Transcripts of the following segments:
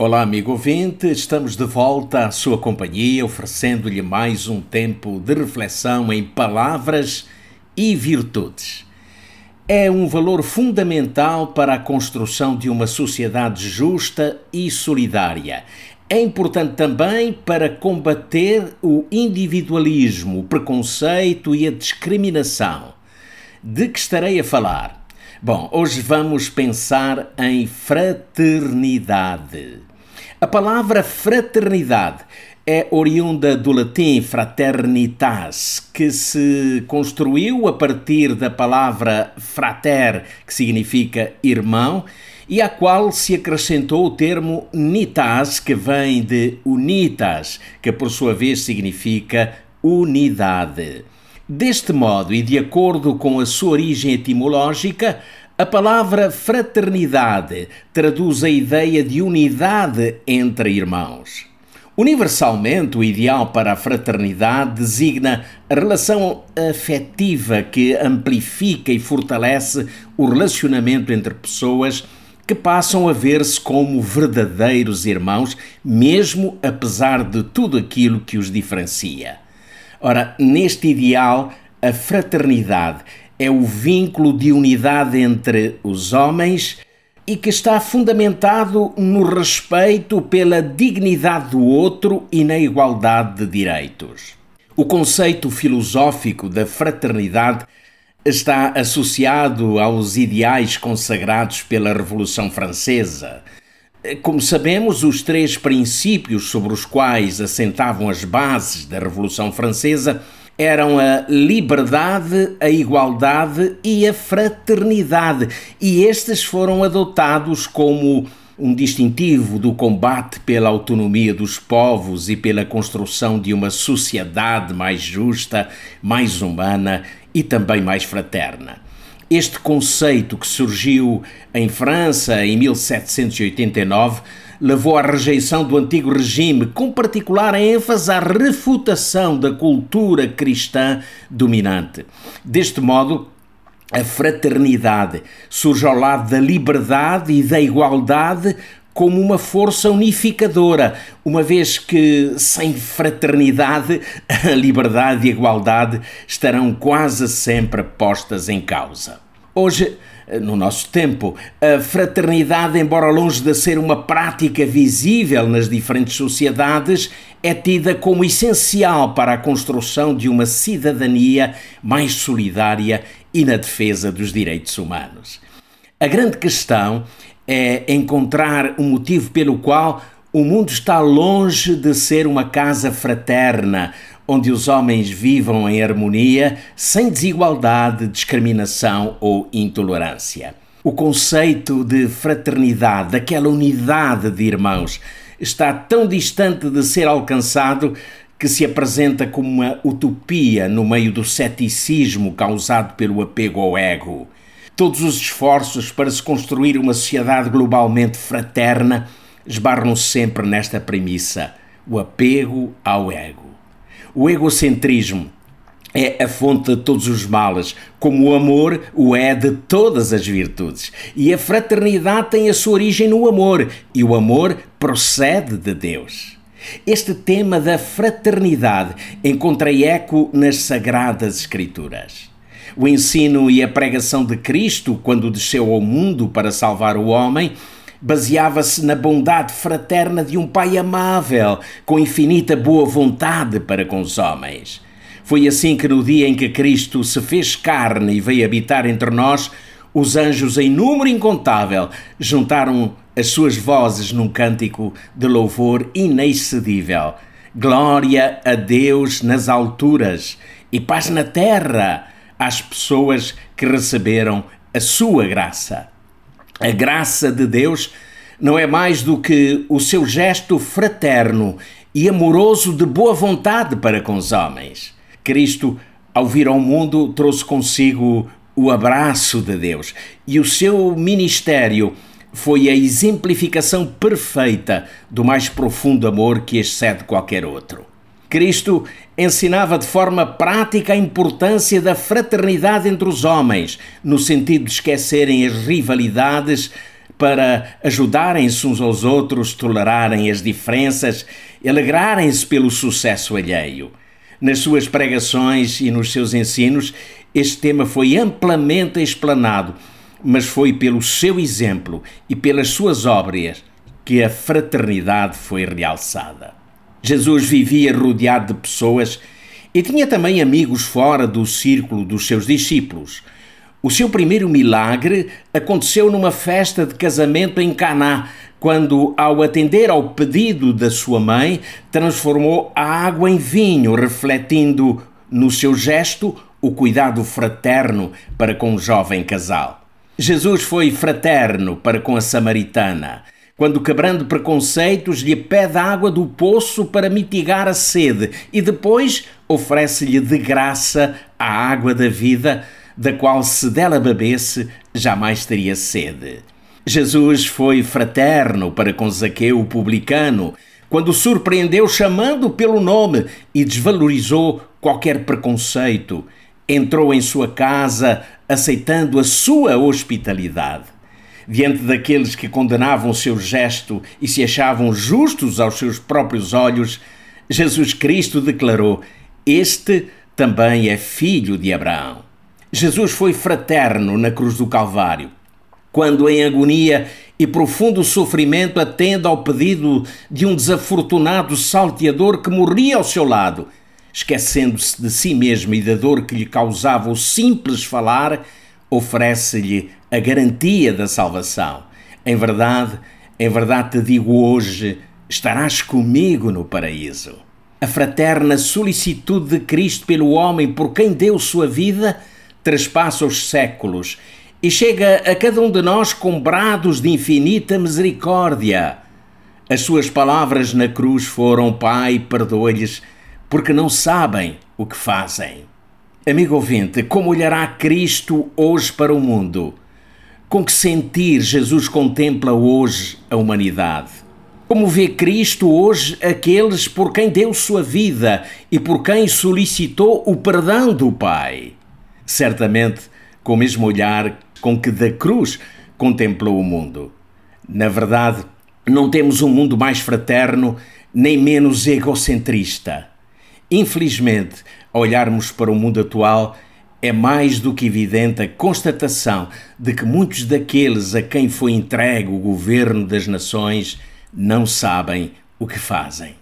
Olá, amigo ouvinte, estamos de volta à sua companhia, oferecendo-lhe mais um tempo de reflexão em palavras e virtudes. É um valor fundamental para a construção de uma sociedade justa e solidária. É importante também para combater o individualismo, o preconceito e a discriminação. De que estarei a falar? Bom, hoje vamos pensar em fraternidade. A palavra fraternidade é oriunda do latim fraternitas, que se construiu a partir da palavra frater, que significa irmão, e à qual se acrescentou o termo nitas, que vem de unitas, que por sua vez significa unidade. Deste modo, e de acordo com a sua origem etimológica, a palavra fraternidade traduz a ideia de unidade entre irmãos. Universalmente, o ideal para a fraternidade designa a relação afetiva que amplifica e fortalece o relacionamento entre pessoas que passam a ver-se como verdadeiros irmãos, mesmo apesar de tudo aquilo que os diferencia. Ora, neste ideal, a fraternidade é o vínculo de unidade entre os homens e que está fundamentado no respeito pela dignidade do outro e na igualdade de direitos. O conceito filosófico da fraternidade está associado aos ideais consagrados pela Revolução Francesa. Como sabemos, os três princípios sobre os quais assentavam as bases da Revolução Francesa eram a liberdade, a igualdade e a fraternidade, e estes foram adotados como um distintivo do combate pela autonomia dos povos e pela construção de uma sociedade mais justa, mais humana e também mais fraterna. Este conceito que surgiu em França em 1789 levou à rejeição do antigo regime, com particular ênfase à refutação da cultura cristã dominante. Deste modo, a fraternidade surge ao lado da liberdade e da igualdade como uma força unificadora, uma vez que sem fraternidade, a liberdade e a igualdade estarão quase sempre postas em causa. Hoje, no nosso tempo. A fraternidade, embora longe de ser uma prática visível nas diferentes sociedades, é tida como essencial para a construção de uma cidadania mais solidária e na defesa dos direitos humanos. A grande questão é encontrar um motivo pelo qual o mundo está longe de ser uma casa fraterna, onde os homens vivam em harmonia, sem desigualdade, discriminação ou intolerância. O conceito de fraternidade, daquela unidade de irmãos, está tão distante de ser alcançado que se apresenta como uma utopia no meio do ceticismo causado pelo apego ao ego. Todos os esforços para se construir uma sociedade globalmente fraterna esbarram sempre nesta premissa: o apego ao ego. O egocentrismo é a fonte de todos os males, como o amor o é de todas as virtudes. E a fraternidade tem a sua origem no amor, e o amor procede de Deus. Este tema da fraternidade encontra eco nas Sagradas Escrituras. O ensino e a pregação de Cristo, quando desceu ao mundo para salvar o homem, baseava-se na bondade fraterna de um pai amável, com infinita boa vontade para com os homens. Foi assim que no dia em que Cristo se fez carne e veio habitar entre nós, os anjos em número incontável juntaram as suas vozes num cântico de louvor inexcedível. Glória a Deus nas alturas e paz na terra às pessoas que receberam a sua graça. A graça de Deus não é mais do que o seu gesto fraterno e amoroso de boa vontade para com os homens. Cristo, ao vir ao mundo, trouxe consigo o abraço de Deus e o seu ministério foi a exemplificação perfeita do mais profundo amor que excede qualquer outro. Cristo ensinava de forma prática a importância da fraternidade entre os homens, no sentido de esquecerem as rivalidades para ajudarem-se uns aos outros, tolerarem as diferenças, alegrarem-se pelo sucesso alheio. Nas suas pregações e nos seus ensinos, este tema foi amplamente explanado, mas foi pelo seu exemplo e pelas suas obras que a fraternidade foi realçada. Jesus vivia rodeado de pessoas e tinha também amigos fora do círculo dos seus discípulos. O seu primeiro milagre aconteceu numa festa de casamento em Caná, quando, ao atender ao pedido da sua mãe, transformou a água em vinho, refletindo no seu gesto o cuidado fraterno para com o jovem casal. Jesus foi fraterno para com a samaritana, quando, quebrando preconceitos, lhe pede água do poço para mitigar a sede e depois oferece-lhe de graça a água da vida, da qual, se dela bebesse, jamais teria sede. Jesus foi fraterno para com Zaqueu, o publicano, quando o surpreendeu chamando pelo nome e desvalorizou qualquer preconceito. Entrou em sua casa aceitando a sua hospitalidade. Diante daqueles que condenavam o seu gesto e se achavam justos aos seus próprios olhos, Jesus Cristo declarou: Este também é filho de Abraão. Jesus foi fraterno na cruz do Calvário quando em agonia e profundo sofrimento atende ao pedido de um desafortunado salteador que morria ao seu lado, esquecendo-se de si mesmo e da dor que lhe causava o simples falar, oferece-lhe a garantia da salvação. Em verdade, em verdade te digo hoje, estarás comigo no paraíso. A fraterna solicitude de Cristo pelo homem por quem deu sua vida trespassa os séculos e chega a cada um de nós com brados de infinita misericórdia. As suas palavras na cruz foram: Pai, perdoa-lhes, porque não sabem o que fazem. Amigo ouvinte, como olhará Cristo hoje para o mundo? Com que sentir Jesus contempla hoje a humanidade? Como vê Cristo hoje aqueles por quem deu sua vida e por quem solicitou o perdão do Pai? Certamente, com o mesmo olhar com que da cruz contemplou o mundo. Na verdade, não temos um mundo mais fraterno nem menos egocentrista. Infelizmente, ao olharmos para o mundo atual, é mais do que evidente a constatação de que muitos daqueles a quem foi entregue o governo das nações não sabem o que fazem.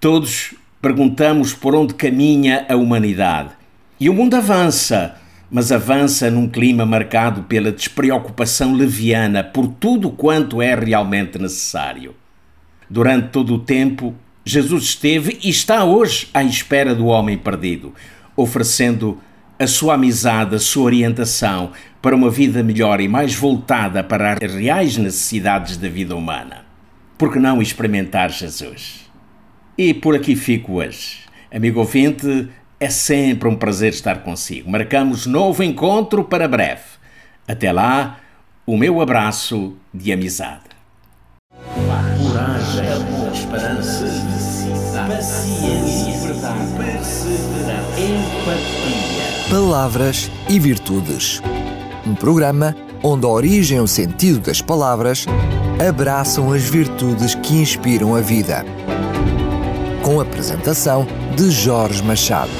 Todos perguntamos por onde caminha a humanidade. E o mundo avança, mas avança num clima marcado pela despreocupação leviana por tudo quanto é realmente necessário. Durante todo o tempo, Jesus esteve e está hoje à espera do homem perdido, oferecendo a sua amizade, a sua orientação para uma vida melhor e mais voltada para as reais necessidades da vida humana. Por que não experimentar Jesus? E por aqui fico hoje. Amigo ouvinte, é sempre um prazer estar consigo. Marcamos novo encontro para breve. Até lá, o meu abraço de amizade. Empatia. Palavras e Virtudes. Um programa onde a origem e o sentido das palavras abraçam as virtudes que inspiram a vida. Com a apresentação de Jorge Machado.